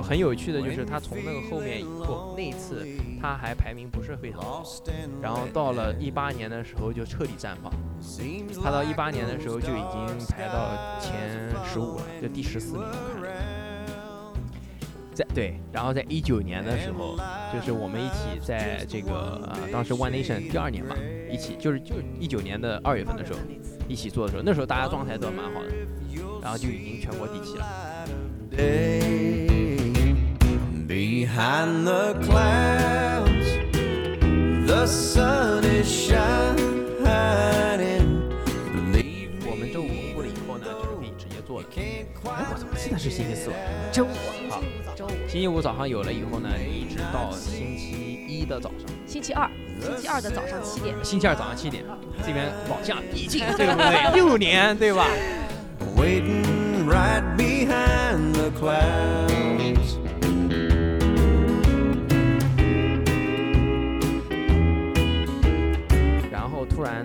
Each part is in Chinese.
很有趣的就是他从那个后面以后那一次他还排名不是非常好，然后到了一八年的时候就彻底绽放，他到一八年的时候就已经排到前十五了，就第十四名我看。在对，然后在一九年的时候，就是我们一起在这个呃当时 One Nation 第二年吧，一起就是就一九年的二月份的时候一起做的时候，那时候大家状态都蛮好的，然后就已经全国第七了。Day behind the clouds the sun is shining believe 我们周五公布了以后呢，就是可以直接做的。哎，我怎么记得是星期四晚上？周五，好，周五，星期五早上有了以后呢，一直到星期一的早上，星期二，星期二的早上七点，星期二早上七点，这边老将已经对不对？六年对吧？waiting right behind the clouds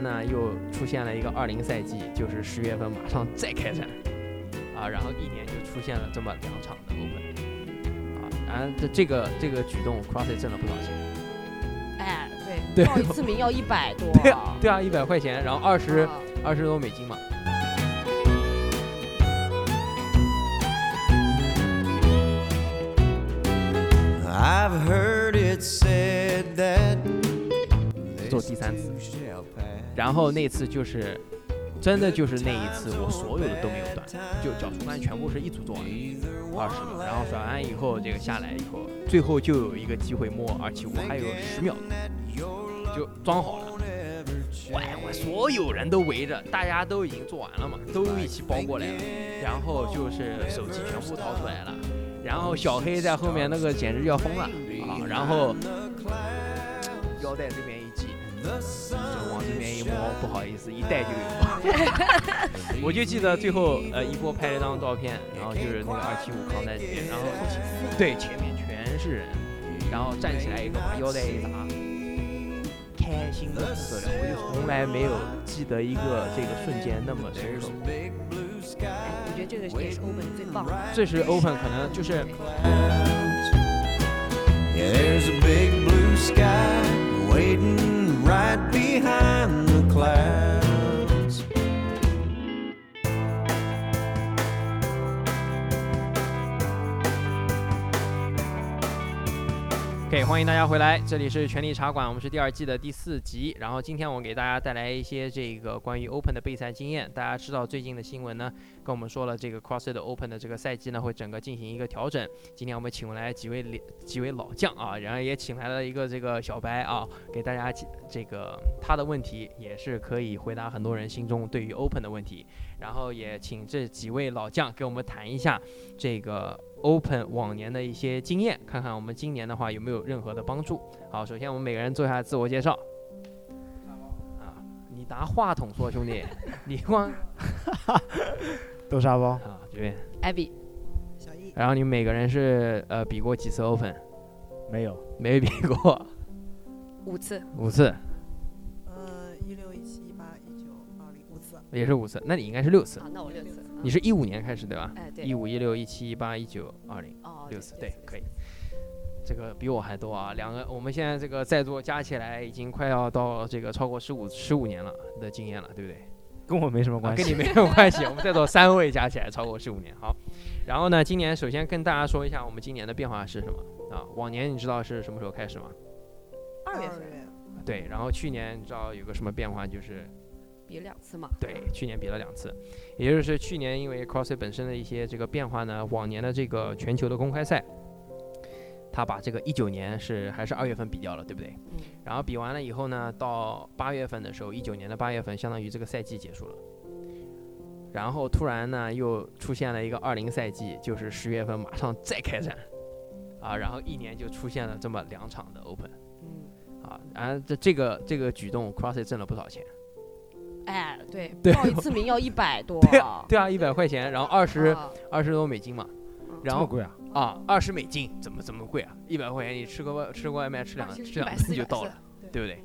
呢，又出现了一个二零赛季，就是十月份马上再开战，啊，然后一年就出现了这么两场的 Open，啊，然后这这个这个举动，CrossFit 挣了不少钱，哎，对对，报一次名要一百多，对啊，对啊，一百块钱，然后二十啊二十多美金嘛，I've heard it said that 做第三次然后那次就是真的就是那一次，我所有的都没有断，就脚出弯全部是一组做完二十个，然后甩完以后这个下来以后，最后就有一个机会摸而且我，还有十秒就装好了。喂，我所有人都围着，大家都已经做完了嘛，都一起包过来了，然后就是手机全部掏出来了，然后小黑在后面那个简直要疯了啊，然后腰带这边一系，就往这边一摸，不好意思，一带就有。我就记得最后呃一波拍了张照片，然后就是那个二七五扛在这边，然后对前面全是人，然后站起来一个把腰带一砸，开心的不得了，我就从来没有记得一个这个瞬间那么深刻。我觉得这个也是 open 最棒的。这是 Open 可能就是 Yeah, there's a big blue sky waiting right behind the clouds. 欢迎大家回来，这里是权力茶馆，我们是第二季的第四集。然后今天我给大家带来一些这个关于 Open 的备赛经验。大家知道最近的新闻呢，跟我们说了这个 CrossFit Open 的这个赛季呢会整个进行一个调整。今天我们请来几位几位老将啊，然后也请来了一个这个小白啊，给大家这个他的问题也是可以回答很多人心中对于 Open 的问题。然后也请这几位老将给我们谈一下这个 Open 往年的一些经验，看看我们今年的话有没有任何的帮助。好，首先我们每个人做一下自我介绍。啊，你拿话筒说，兄弟，你光 豆沙包，啊这边。艾比，然后你们每个人是呃比过几次 Open？没有，没比过，五次，五次，呃，一六、一七、一八、一九、五次。也是五次。那你应该是六次啊，。那我六次。你是一五年开始对吧？哎对一，五、一六、一七、一八、一九、二零。哦六次，对，可以。这个比我还多啊！两个，我们现在这个在座加起来已经快要到这个超过十五十五年了的经验了，对不对？跟我没什么啊，关系。跟你没有关系。我们在座三位加起来超过十五年。好，然后呢，今年首先跟大家说一下我们今年的变化是什么啊？往年你知道是什么时候开始吗？二月份，对，然后去年你知道有个什么变化，就是比两次嘛。对，去年比了两次，也就是去年因为 CrossFit 本身的一些这个变化呢，往年的这个全球的公开赛，他把这个一九年是还是二月份比掉了，对不对？嗯，然后比完了以后呢，到八月份的时候，一九年的八月份，相当于这个赛季结束了。然后突然呢，又出现了一个二零赛季，就是十月份马上再开战，啊，然后一年就出现了这么两场的 Open，嗯，啊，然后这这个这个举动，CrossFit 挣了不少钱。哎，对，对报一次名要一百多。对啊，对啊，一百块钱，然后二十啊二十多美金嘛，嗯然后贵啊？啊，二十美金怎么怎么贵啊？一百块钱你吃个外吃个外卖吃两吃两次 就到了，对不对？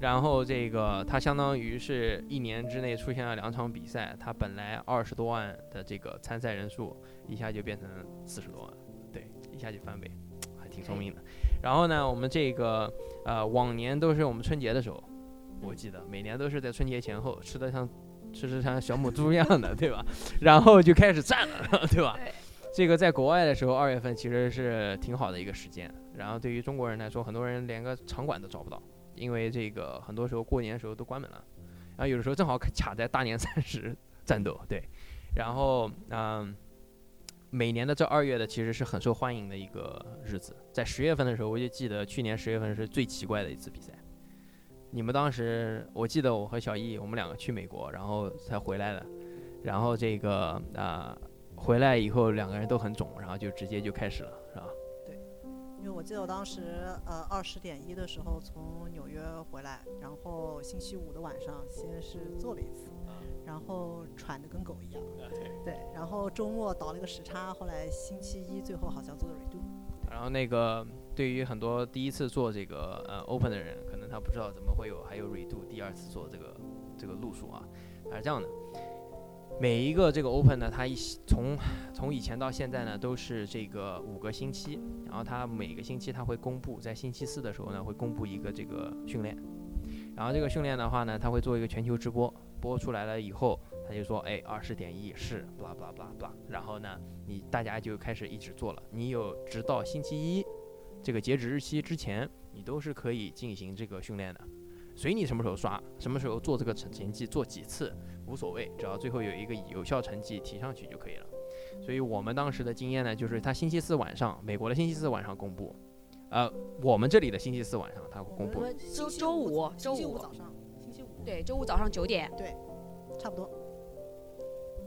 然后这个它相当于是一年之内出现了两场比赛，它本来二十多万的这个参赛人数，一下就变成四十多万，对，一下就翻倍，还挺聪明的。然后呢，我们这个呃往年都是我们春节的时候，我记得每年都是在春节前后吃的像吃的像小母猪一样的，对吧？然后就开始战了，对吧？对这个在国外的时候，二月份其实是挺好的一个时间。然后对于中国人来说，很多人连个场馆都找不到，因为这个很多时候过年的时候都关门了。然后有的时候正好卡在大年三十 战斗，对。然后嗯，每年的这二月的其实是很受欢迎的一个日子。在十月份的时候，我就记得去年十月份是最奇怪的一次比赛。你们当时，我记得我和小易，我们两个去美国，然后才回来的。然后这个啊、回来以后两个人都很肿，然后就直接就开始了，是吧？对因为我记得我当时呃二十点一的时候从纽约回来，然后星期五的晚上先是做了一次，然后喘得跟狗一样，对，然后周末倒了一个时差，后来星期一最后好像做的 redo，然后那个对于很多第一次做这个呃 open 的人，他不知道怎么会有还有 redo 第二次做这个这个路数啊，它是这样的。每一个这个 open 呢，它一从从以前到现在呢，都是这个五个星期，然后它每个星期它会公布，在星期四的时候呢，会公布一个这个训练，然后这个训练的话呢，它会做一个全球直播，播出来了以后，他就说，哎，二十点一是 blah blah blah blah，然后呢，你大家就开始一直做了，你有直到星期一这个截止日期之前，你都是可以进行这个训练的，随你什么时候刷，什么时候做这个成成绩，做几次无所谓，只要最后有一个有效成绩提上去就可以了。所以我们当时的经验呢，就是他星期四晚上，美国的星期四晚上公布，呃，我们这里的星期四晚上他会公布。周周五周五五早上，星期五。对，周五早上九点，对差不多，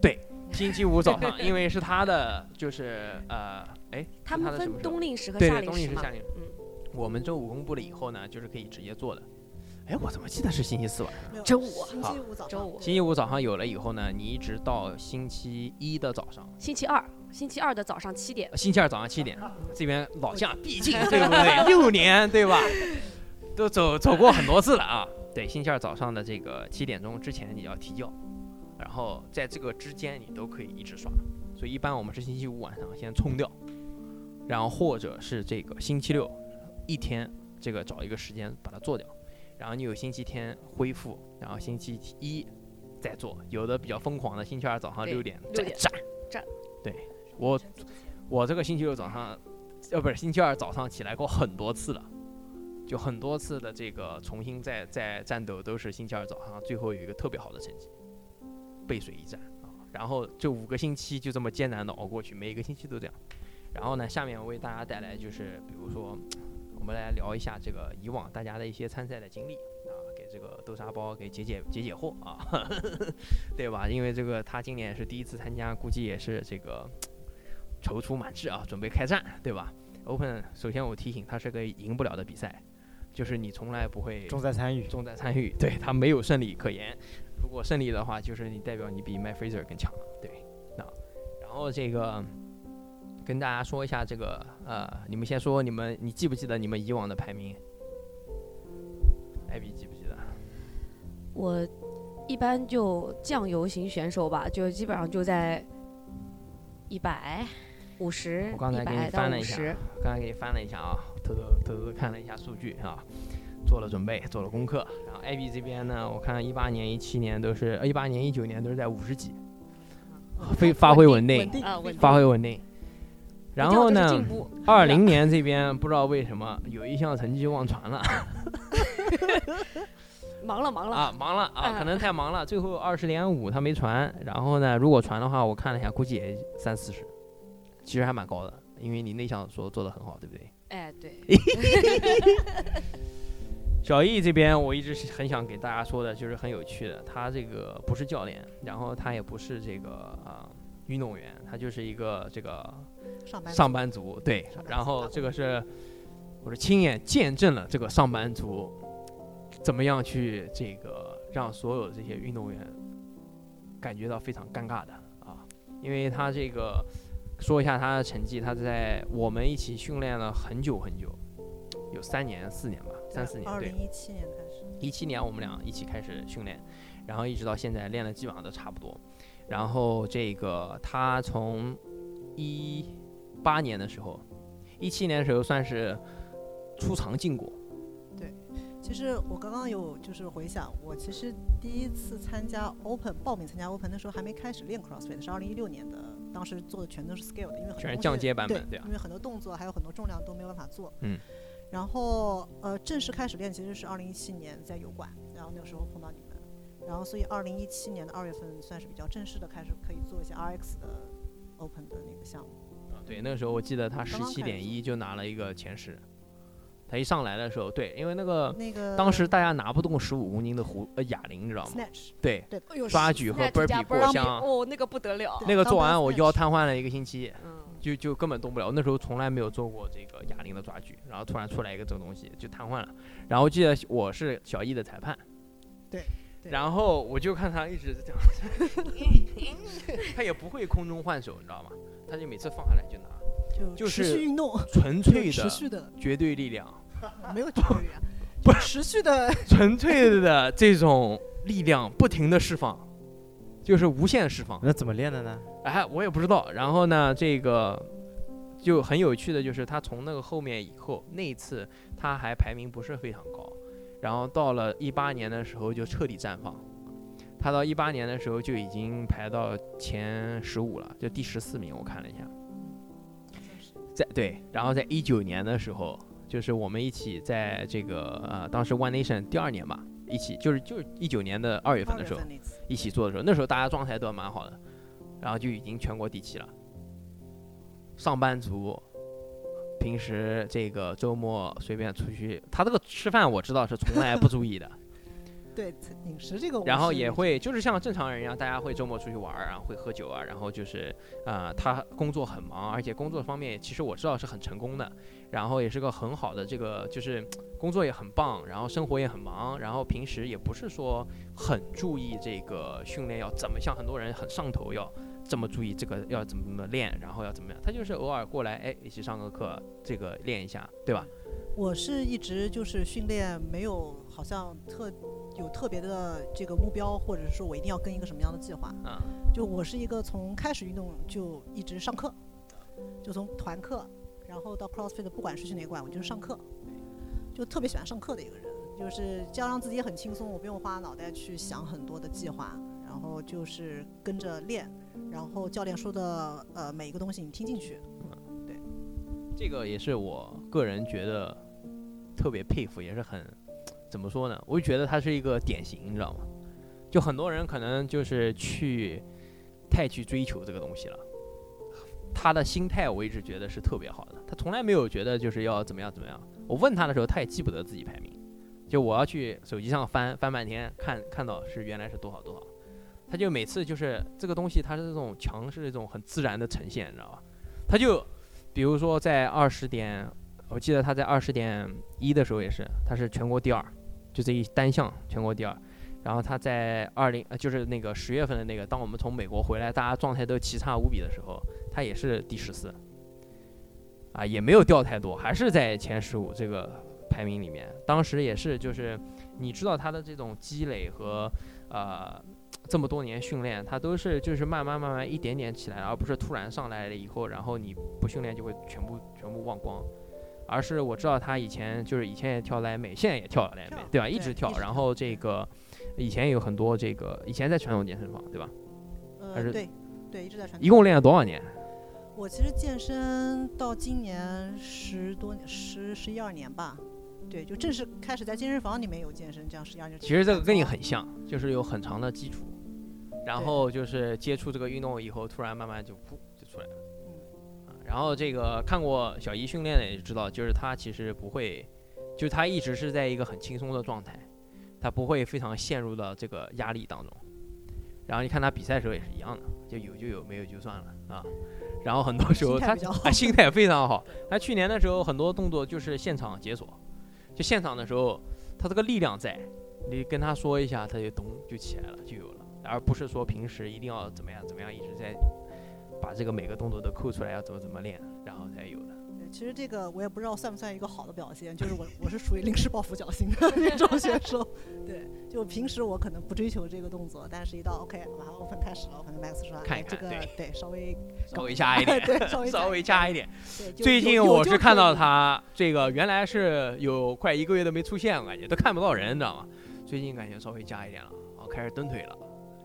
对星期五早上，因为是他的就是呃，哎，他们分冬令时和夏令时嘛。冬令时夏。令时。嗯，我们周五公布了以后呢，就是可以直接做的。哎，我怎么记得是星期四晚上？周五星期五早上，周五星期五早上有了以后呢，你一直到星期一的早上，星期二，星期二的早上七点。呃星期二早上七点，这边老将毕竟对不对？六年对吧？都走走过很多次了啊。对，星期二早上的这个七点钟之前你要提交，然后在这个之间你都可以一直刷。所以一般我们是星期五晚上先冲掉，然后或者是这个星期六一天这个找一个时间把它做掉，然后你有星期天恢复，然后星期一再做。有的比较疯狂的，星期二早上六点再战。战。对我我这个星期六早上，呃，不是星期二早上起来过很多次了，就很多次的这个重新再再战斗都是星期二早上，最后有一个特别好的成绩，背水一战啊。然后这五个星期就这么艰难的熬过去，每一个星期都这样。然后呢，下面我为大家带来就是，比如说，我们来聊一下这个以往大家的一些参赛的经历啊，给这个豆沙包给解解解解惑啊，对吧？因为这个他今年也是第一次参加，估计也是这个踌躇满志啊，准备开战，对吧？Open 首先我提醒，他是个赢不了的比赛，就是你从来不会重在参与。重在参与，对他没有胜利可言。如果胜利的话，就是你代表你比 My Fraser 更强了，对。那然后这个跟大家说一下这个呃，你们先说你们你记不记得你们以往的排名？艾比记不记得？我一般就酱油型选手吧，就基本上就在一百、五十、我刚才给你翻了一下。刚才给你翻了一下啊，偷偷偷偷看了一下数据啊，做了准备，做了功课。然后艾比这边呢，我看一八年、一七年都是，呃一八年、一九年都是在五十几，非发挥稳定稳，定啊稳定发挥稳定。然后呢二零 年这边不知道为什么有一项成绩忘传了忙 了 忙了，啊，忙了啊，嗯可能太忙了，最后二十点五他没传。然后呢，如果传的话，我看了一下，估计也三四十，其实还蛮高的，因为你那项说做的很好，对不对？哎对，小易这边，我一直是很想给大家说的，就是很有趣的。他这个不是教练，然后他也不是这个啊、运动员，他就是一个这个上班上班族。对然后这个是我是亲眼见证了这个上班族怎么样去这个让所有这些运动员感觉到非常尴尬的啊，因为他这个说一下他的成绩，他在我们一起训练了很久很久，有三年四年吧，三四年对二零。一七年开始，一七年我们俩一起开始训练，然后一直到现在练的基本上都差不多。然后这个他从一八年的时候，一七年的时候算是出场禁果，其实我刚刚有就是回想，我其实第一次参加 Open 报名参加 Open 的时候还没开始练 CrossFit，是二零一六年的，当时做的全都是 scale 的，因为很多全是降阶版对本，对啊因为很多动作还有很多重量都没有办法做。嗯。然后呃，正式开始练其实是二零一七年在油管，然后那个时候碰到你们，然后所以二零一七年的二月份算是比较正式的开始可以做一些 RX 的 Open 的那个项目。啊对，那个时候我记得他十七点一就拿了一个前十，他一上来的时候，对，因为那个那个当时大家拿不动十五公斤的壶呃哑铃，你知道吗？Snatch 对，对哎呦抓举和 burpee 过箱哦，那个不得了。那个做完我腰瘫痪了一个星期，嗯，就就根本动不了。那时候从来没有做过这个哑铃的抓举，然后突然出来一个这个东西就瘫痪了。然后记得我是小易的裁判，对对然后我就看他一直这样，他也不会空中换手，你知道吗？他就每次放下来就拿，就就是持续运动，纯粹的持续的绝对力量，没有绝对啊，不持续的纯粹的这种力量不停的释放，就是无限释放。那怎么练的呢？哎，我也不知道。然后呢，这个就很有趣的就是他从那个后面以后，那一次他还排名不是非常高，然后到了一八年的时候就彻底绽放。他到一八年的时候就已经排到前十五了，就第十四名，我看了一下。在对，然后在一九年的时候，就是我们一起在这个呃，当时 One Nation 第二年吧，一起就是就是一九年的二月份的时候，一起做的时候，那时候大家状态都蛮好的，然后就已经全国第七了。上班族平时这个周末随便出去，他这个吃饭我知道是从来不注意的，对饮食这个然后也会就是像正常人一样，大家会周末出去玩儿，然后会喝酒啊，然后就是呃，他工作很忙，而且工作方面其实我知道是很成功的，然后也是个很好的这个就是工作也很棒，然后生活也很忙，然后平时也不是说很注意这个训练要怎么像很多人很上头要这么注意这个要怎么怎么练，然后要怎么样，他就是偶尔过来哎一起上个课，这个练一下，对吧？我是一直就是训练没有好像特有特别的这个目标，或者是说我一定要跟一个什么样的计划。嗯、就我是一个从开始运动就一直上课，就从团课，然后到 CrossFit，不管是去哪馆，我就是上课，就特别喜欢上课的一个人。就是这样让自己很轻松，我不用花脑袋去想很多的计划，然后就是跟着练，然后教练说的呃每一个东西你听进去。嗯，对这个也是我个人觉得特别佩服，也是很怎么说呢？我就觉得他是一个典型，你知道吗？就很多人可能就是去太去追求这个东西了，他的心态我一直觉得是特别好的，他从来没有觉得就是要怎么样怎么样。我问他的时候，他也记不得自己排名，就我要去手机上翻翻半天，看看到是原来是多少多少，他就每次就是这个东西，它是这种强是这种很自然的呈现，你知道吧？他就比如说在二十点，我记得他在二十点一的时候也是，他是全国第二，就这一单项全国第二。然后他在二零呃就是那个十月份的那个，当我们从美国回来，大家状态都奇差无比的时候，他也是第十四，啊，也没有掉太多，还是在前十五这个排名里面。当时也是就是你知道他的这种积累和呃这么多年训练，他都是就是慢慢慢慢一点点起来，而不是突然上来了以后，然后你不训练就会全部全部忘光。而是我知道他以前就是以前也跳莱美，现在也跳莱美，对吧？一直跳然后这个以前有很多这个以前在传统健身房，对吧？还是呃，对，对，一直在传统。一共练了多少年？我其实健身到今年十多年，十十一二年吧。对，就正式开始在健身房里面有健身，这样十一二年。其实这个跟你很像，就是有很长的基础，然后就是接触这个运动以后，突然慢慢就噗就出来了。啊，然后这个看过小姨训练的也知道，就是他其实不会，就是他一直是在一个很轻松的状态，他不会非常陷入到这个压力当中。然后你看他比赛的时候也是一样的，就有就有，没有就算了啊。然后很多时候他心态非常好，他去年的时候很多动作就是现场解锁，就现场的时候他这个力量在，你跟他说一下，他就咚就起来了，就有了，而不是说平时一定要怎么样怎么样，一直在把这个每个动作都抠出来，要怎么怎么练，然后才有的。对其实这个我也不知道算不算一个好的表现，就是我我是属于临时抱佛脚型的那种选手。对，就平时我可能不追求这个动作，但是一到 OK 马上 open 开始了，可能 Max 说看一哎这个看对稍微稍微加一点，对稍微稍微加一点。对，最近我是看到他这个原来是有快一个月都没出现，我感觉都看不到人，你知道吗？最近感觉稍微加一点了，啊，开始蹬腿了，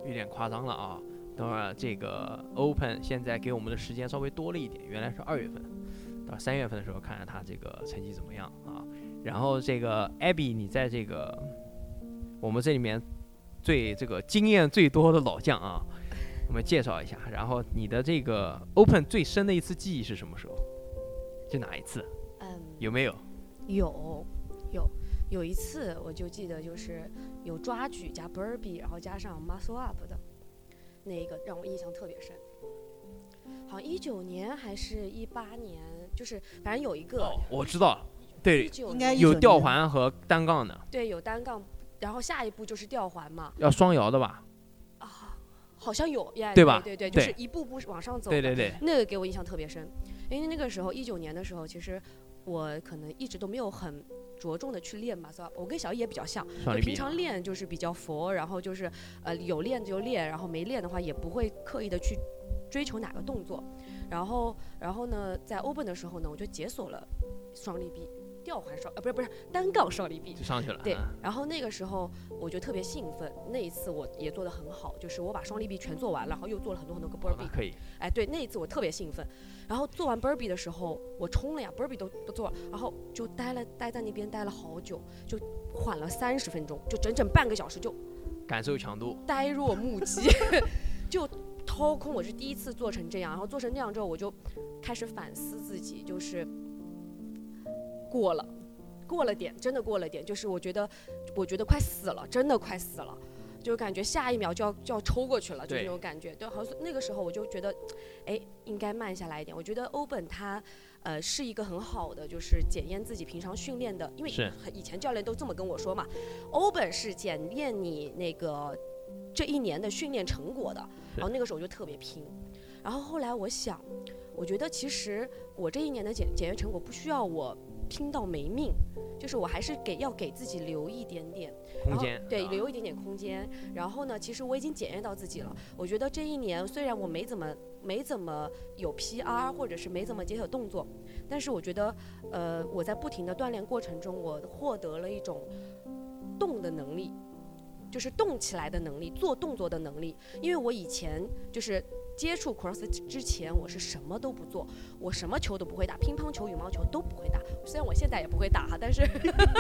有点夸张了啊。等会儿这个 Open 现在给我们的时间稍微多了一点，原来是二月份，到三月份的时候看看他这个成绩怎么样啊。然后这个 Abby，你在这个我们这里面最这个经验最多的老将啊，我们介绍一下。然后你的这个 Open 最深的一次记忆是什么时候？就哪一次？嗯，有没有？有有有一次我就记得就是有抓举加 burpee，然后加上 muscle up 的那一个让我印象特别深。好像一九年还是一八年，就是反正有一个哦，我知道了，对应该有吊环和单杠的，对有单杠，然后下一步就是吊环嘛，要双摇的吧？啊，好像有呀，对吧对对，就是一步步往上走的。对对对，那个给我印象特别深，因为那个时候一九年的时候，其实我可能一直都没有很着重的去练嘛，是吧？我跟小易也比较像，就平常练就是比较佛，然后就是呃有练就练，然后没练的话也不会刻意的去追求哪个动作。然后然后呢，在 open 的时候呢，我就解锁了双力臂、吊环双呃不是不是单杠双立臂，就上去了。对嗯，然后那个时候我就特别兴奋，那一次我也做得很好，就是我把双立臂全做完了，然后又做了很多很多个 burpee，可以，哎，对，那一次我特别兴奋。然后做完 burpee 的时候，我冲了呀，burpee 都都做了，然后就待了待在那边待了好久，就缓了三十分钟，就整整半个小时就感受强度。呆若木鸡，就掏空。我是第一次做成这样，然后做成那样之后，我就开始反思自己，就是过了，过了点，真的过了点。就是我觉得，我觉得快死了，真的快死了。就感觉下一秒就要就要抽过去了，就那种感觉。对，好像那个时候我就觉得，哎，应该慢下来一点。我觉得欧本他，呃，是一个很好的，就是检验自己平常训练的，因为以前教练都这么跟我说嘛，欧本是检验你那个这一年的训练成果的。然后那个时候我就特别拼，然后后来我想，我觉得其实我这一年的检检验成果不需要我拼到没命，就是我还是给要给自己留一点点空间对，啊留一点点空间。然后呢，其实我已经检验到自己了。我觉得这一年虽然我没怎么没怎么有 PR，或者是没怎么解锁动作，但是我觉得，呃，我在不停的锻炼过程中，我获得了一种动的能力，就是动起来的能力，做动作的能力。因为我以前就是。接触 cross 之前，我是什么都不做，我什么球都不会打，乒乓球、羽毛球都不会打。虽然我现在也不会打哈，但是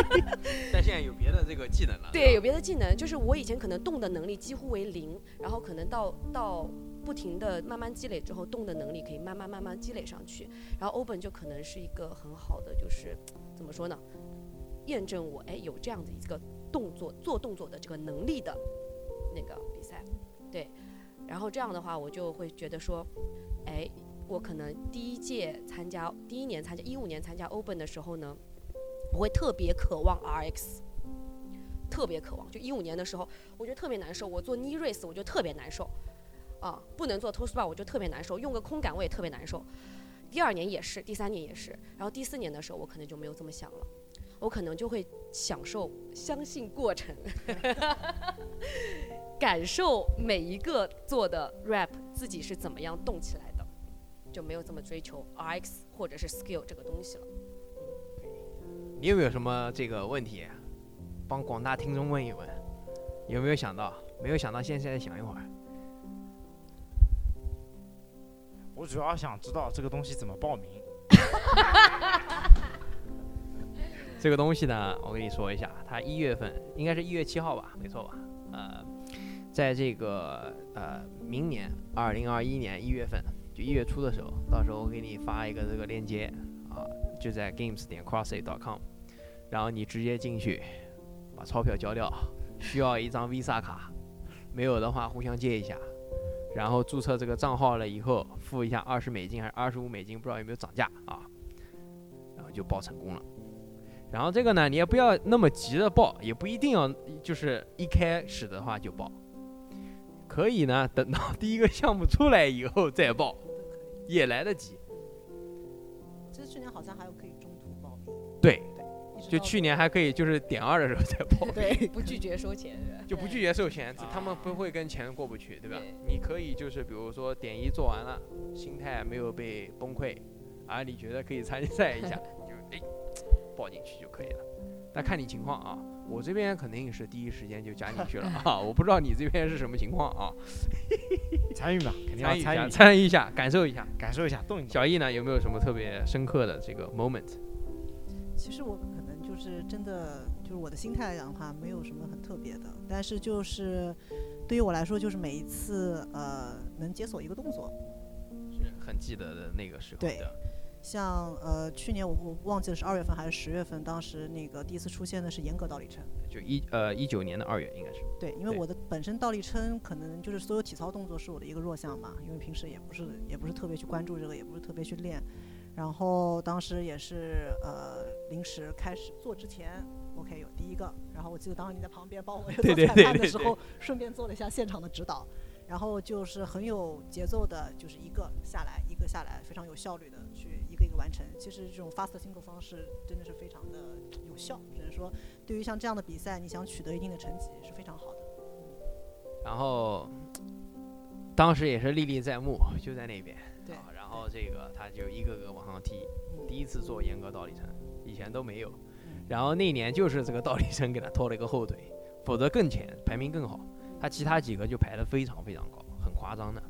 但现在有别的这个技能了。对，有别的技能，就是我以前可能动的能力几乎为零，然后可能到到不停的慢慢积累之后，动的能力可以慢慢慢慢积累上去。然后 Open 就可能是一个很好的，就是怎么说呢，验证我哎有这样的一个动作做动作的这个能力的那个比赛，对。然后这样的话，我就会觉得说，哎，我可能第一届参加，第一年参加，一五年参加 Open 的时候呢，我会特别渴望 RX。特别渴望。就一五年的时候，我觉得特别难受。我做 Niris，我就特别难受，啊，不能做 toes bar 我就特别难受，用个空杆我也特别难受。第二年也是，第三年也是，然后第四年的时候我可能就没有这么想了，我可能就会享受、相信过程，感受每一个做的 rap 自己是怎么样动起来的，就没有这么追求 RX 或者是 skill 这个东西了。你有没有什么这个问题，帮广大听众问一问？有没有想到？没有想到，现在再想一会儿。我主要想知道这个东西怎么报名。这个东西呢，我跟你说一下，它一月份应该是一月七号吧，没错吧？呃，在这个呃明年二零二一年一月份，就一月初的时候，到时候我给你发一个这个链接啊，就在 games 点 crossit.com，然后你直接进去把钞票交掉，需要一张 Visa 卡，没有的话互相借一下，然后注册这个账号了以后，付一下二十美金还是二十五美金，不知道有没有涨价啊，然后就报成功了。然后这个呢，你也不要那么急着报，也不一定要就是一开始的话就报，可以呢，等到第一个项目出来以后再报，也来得及。其实去年好好像还有可以中途报名。对，对，就去年还可以就是点二的时候再报，对不拒绝收钱？就不拒绝收钱，他们不会跟钱过不去，对吧？你可以就是比如说点一做完了，心态没有被崩溃，啊，你觉得可以参赛一下，就哎报进去就可以了。那看你情况啊，我这边肯定是第一时间就加进去了啊，我不知道你这边是什么情况啊，参与吧，肯定要参与一下，参与，一下，感受一下。感受一下，动一下。小易呢，有没有什么特别深刻的这个 moment？其实我可能就是真的，就是我的心态来讲的话，没有什么很特别的，但是就是对于我来说，就是每一次呃能解锁一个动作，是很记得的那个时候对的，像呃去年我我忘记了是二月份还是十月份，当时那个第一次出现的是严格倒立撑。就一呃一九年的二月应该是。对，因为我的本身倒立撑可能就是所有体操动作是我的一个弱项嘛，因为平时也不是也不是特别去关注这个，也不是特别去练。然后当时也是呃临时开始做之前，OK 有第一个，然后我记得当时你在旁边帮我 对做裁判的时候，顺便做了一下现场的指导。然后就是很有节奏的，就是一个下来一个下来，非常有效率的去完成。其实这种 fast single 方式真的是非常的有效，只能说对于像这样的比赛，你想取得一定的成绩是非常好的。然后当时也是历历在目，就在那边。对啊然后这个他就一个个往上踢，嗯第一次做严格倒立撑，以前都没有。然后那年就是这个倒立撑给他拖了一个后腿，否则更前，排名更好。他其他几个就排得非常非常高，很夸张的。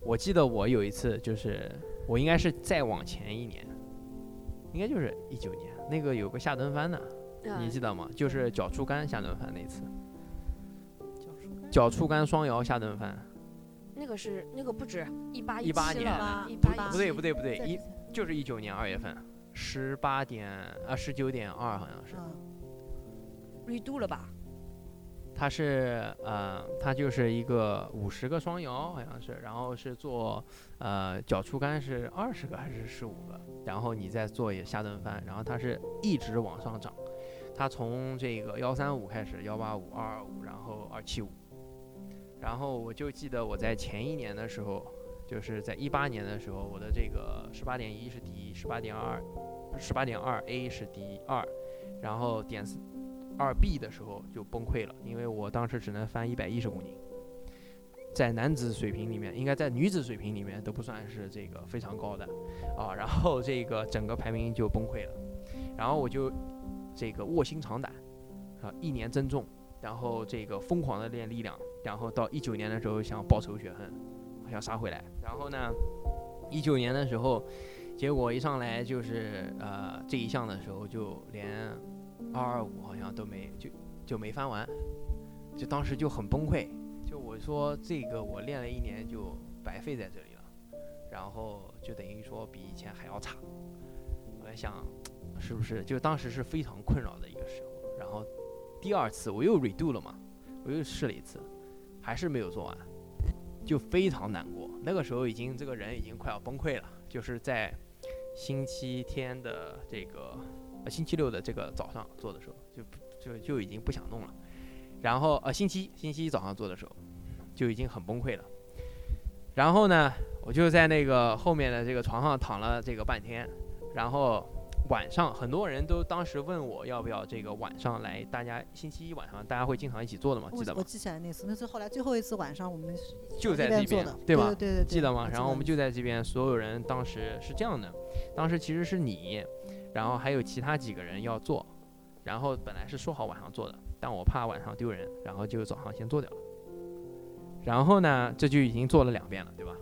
我记得我有一次就是我应该是再往前一年，应该就是一九年，那个有个下蹲翻的，你嗯记得吗？就是脚触杆下蹲翻那次，脚触杆双摇下蹲翻。那个是那个不止一八18七年了，一八不对不对不对，一就是一九年二月份，十八点啊十九点二好像是。嗯 redo 了吧？它是呃，它就是一个五十个双摇好像是，然后是做呃脚触杆是二十个还是十五个，然后你再做一下顿翻，然后它是一直往上涨，它从这个幺三五开始，幺八五、二二五，然后二七五，然后我就记得我在前一年的时候，就是在一八年的时候，我的这个十八点一是第一，十八点二，十八点二 A 是第二，然后点四二 B 的时候就崩溃了，因为我当时只能翻一百一十公斤，在男子水平里面，应该在女子水平里面都不算是这个非常高的啊，然后这个整个排名就崩溃了，然后我就这个卧薪尝胆啊，一年增重，然后这个疯狂的练力量，然后到一九年的时候想报仇雪恨，想杀回来，然后呢，一九年的时候，结果一上来就是呃这一项的时候就连二二五好像都没就就没翻完，就当时就很崩溃，就我说这个我练了一年就白费在这里了，然后就等于说比以前还要差，我在想是不是就当时是非常困扰的一个时候，然后第二次我又 redo 了嘛，我又试了一次，还是没有做完，就非常难过，那个时候已经这个人已经快要崩溃了，就是在星期天的这个。呃，星期六的这个早上做的时候，就不就就已经不想弄了。然后呃，星期星期一早上做的时候，就已经很崩溃了。然后呢，我就在那个后面的这个床上躺了这个半天。然后晚上很多人都当时问我要不要这个晚上来，大家星期一晚上大家会经常一起做的嘛，记得吗？我我记起来那次，那次后来最后一次晚上我们是就在这边那边对吧？对对对，记得吗？然后我们就在这边，所有人当时是这样的，当时其实是你，然后还有其他几个人要做，然后本来是说好晚上做的，但我怕晚上丢人，然后就早上先做掉了。然后呢，这就已经做了两遍了，对吧？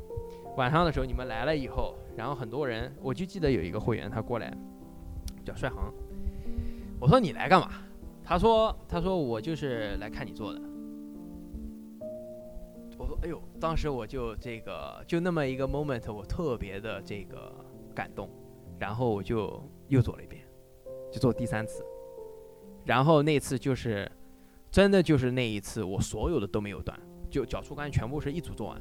晚上的时候你们来了以后，然后很多人，我就记得有一个会员他过来，叫帅航，我说你来干嘛？他说他说我就是来看你做的。我说哎呦，当时我就这个就那么一个 moment，我特别的这个感动，然后我就又做了一遍，就做第三次，然后那次就是真的就是那一次我所有的都没有断，就脚触杆全部是一组做完，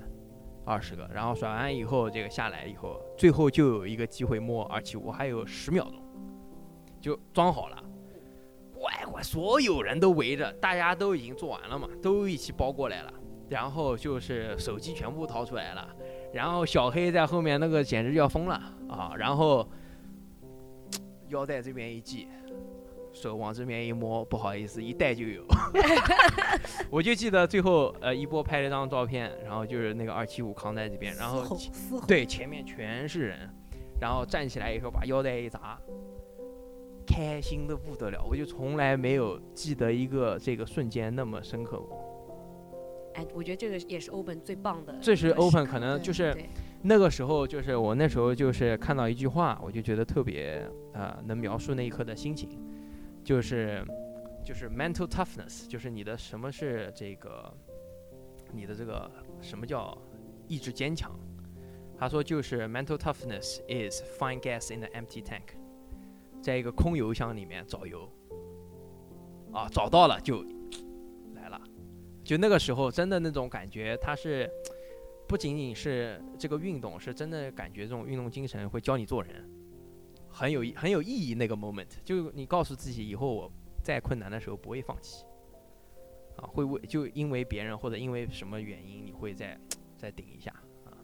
二十个，然后甩完以后这个下来以后，最后就有一个机会摸而且我，还有十秒钟就装好了。乖乖所有人都围着，大家都已经做完了嘛，都一起包过来了。然后就是手机全部掏出来了，然后小黑在后面那个简直要疯了啊！然后腰带这边一系，手往这边一摸，不好意思，一戴就有。我就记得最后呃一波拍了张照片，然后就是那个二七五扛在这边，然后对，前面全是人，然后站起来以后把腰带一砸，开心的不得了。我就从来没有记得一个这个瞬间那么深刻过。哎，我觉得这个也是 Open 最棒的。这是 open，可能就是那个时候，就是我那时候就是看到一句话，我就觉得特别呃能描述那一刻的心情，就是就是 mental toughness，就是你的什么是这个你的这个什么叫意志坚强？他说就是 mental toughness is find gas in the empty tank，在一个空油箱里面找油，啊，找到了就就那个时候真的那种感觉，它是。不仅仅是这个运动，是真的感觉这种运动精神会教你做人，很有意很有意义。那个 moment，就你告诉自己，以后我再困难的时候不会放弃，啊，会为就因为别人或者因为什么原因，你会再再顶一下啊。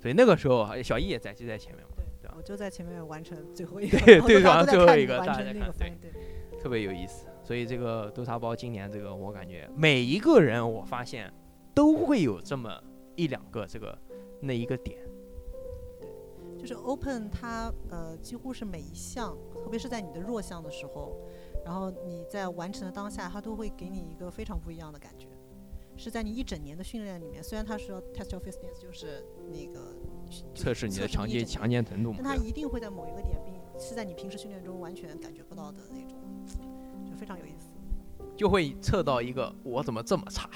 所以那个时候，小易也在就在前面嘛，对吧我？就在前面完成最后一个，对对完大家都在看最后一个大家看对，特别有意思。所以这个豆沙包今年这个，我感觉每一个人我发现都会有这么一两个这个那一个点。就是 open 它呃几乎是每一项，特别是在你的弱项的时候，然后你在完成的当下，它都会给你一个非常不一样的感觉。是在你一整年的训练里面，虽然它是要 test your fitness，就是那个测试你的强健强健程度嘛但。它一定会在某一个点，并是在你平时训练中完全感觉不到的那种，就非常有意思。就会测到一个我怎么这么差，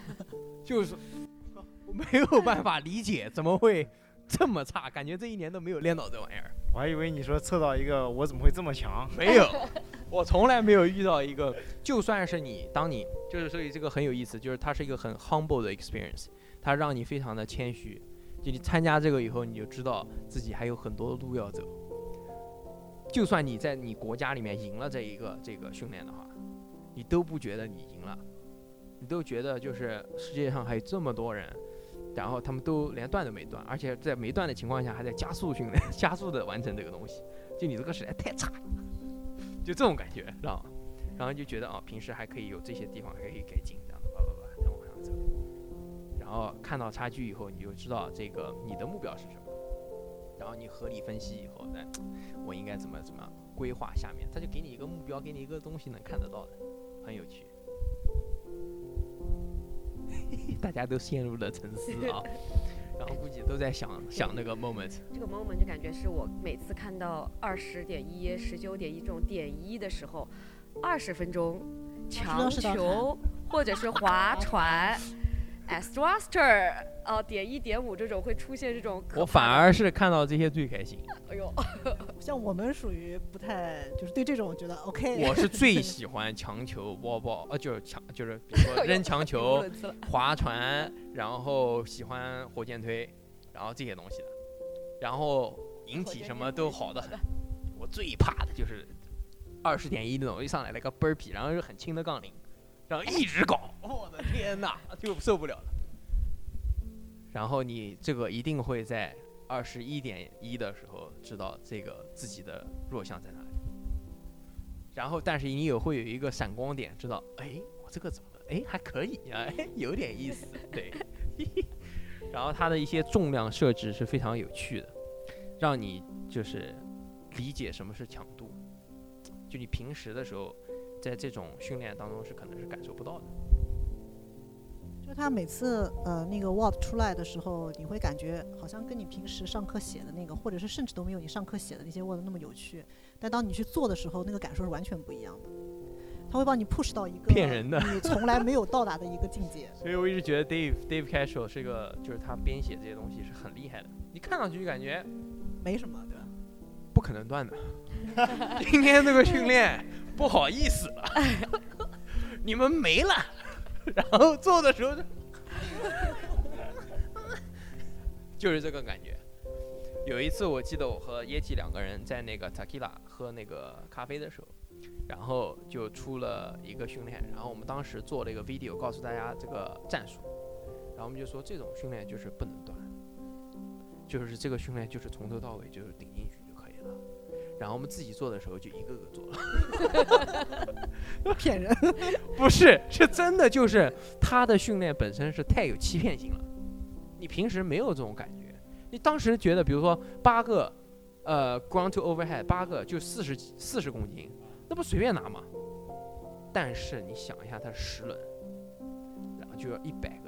就是我 没有办法理解怎么会这么差，感觉这一年都没有练到这玩意儿。我还以为你说测到一个我怎么会这么强？没有，我从来没有遇到一个，就算是你，当你就是所以这个很有意思，就是它是一个很 humble 的 experience，它让你非常的谦虚。就你参加这个以后，你就知道自己还有很多路要走。就算你在你国家里面赢了这一个这个训练的话，你都不觉得你赢了，你都觉得就是世界上还有这么多人，然后他们都连断都没断，而且在没断的情况下还在加速训练，加速的完成这个东西，就你这个实在太差了，就这种感觉，知道吗？然后就觉得啊，平时还可以有这些地方还可以改进，这样叭叭叭，再往上走。然后看到差距以后，你就知道这个你的目标是什么，然后你合理分析以后，那 我应该怎么怎么规划下面，他就给你一个目标，给你一个东西能看得到的，很有趣。大家都陷入了沉思啊，然后估计都在想想那个 moment。这个 moment 就感觉是我每次看到二十点一、十九点一这种点一的时候，二十分钟强是的球或者是划船，哎哦，点一点五这种会出现这种我反而是看到这些最开心，哎呦，像我们属于不太，就是对这种觉得 OK。我是最喜欢强求、抱抱，呃，就是强，就是比如说扔强语无球、伦次了划船，然后喜欢火箭推，然后这些东西的，然后引体什么都好的很。我最怕的就是二十点一那种，一上来了个 burpee，然后是很轻的杠铃，然后一直搞，我的天哪，就受不了了。然后你这个一定会在二十一点一的时候知道这个自己的弱项在哪里。然后，但是你也会有一个闪光点，知道，哎，我这个怎么，哎，还可以啊，哎，有点意思，对。然后它的一些重量设置是非常有趣的，让你就是理解什么是强度，就你平时的时候，在这种训练当中是可能是感受不到的。就他每次呃那个 Word 出来的时候，你会感觉好像跟你平时上课写的那个，或者是甚至都没有你上课写的那些 Word 那么有趣。但当你去做的时候，那个感受是完全不一样的。他会帮你 push 到一个骗人的你从来没有到达的一个境界。所以我一直觉得 Dave Dave Cashel 是个，就是他编写这些东西是很厉害的。你看上去就感觉没什么，对吧？不可能断的。今天这个训练不好意思了，你们没了。然后做的时候就 就是这个感觉。有一次我记得我和耶吉两个人在那个 Takila 喝那个咖啡的时候，然后就出了一个训练，然后我们当时做了一个 video 告诉大家这个战术，然后我们就说这种训练就是不能断，就是这个训练就是从头到尾就是顶进去。然后我们自己做的时候就一个个做了。骗人。不是，是真的，就是他的训练本身是太有欺骗性了。你平时没有这种感觉，你当时觉得，比如说八个，呃，ground to overhead 八个就四十四十公斤，那不随便拿吗？但是你想一下，他十轮，然后就要一百个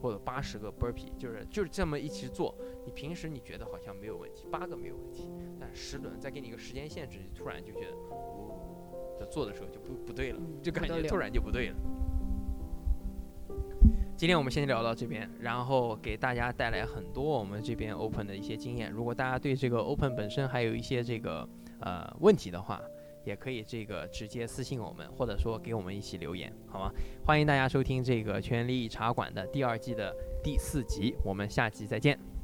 或者八十个 burpee，就是就是这么一起做。你平时你觉得好像没有问题，八个没有问题，但十轮再给你一个时间限制，你突然就觉得，哦，这做的时候就不不对了，嗯就感觉突然就不对了。今天我们先聊到这边，然后给大家带来很多我们这边 Open 的一些经验。如果大家对这个 Open 本身还有一些这个呃问题的话，也可以这个直接私信我们，或者说给我们一起留言，好吗？欢迎大家收听这个权力茶馆的第二季的第四集，我们下集再见。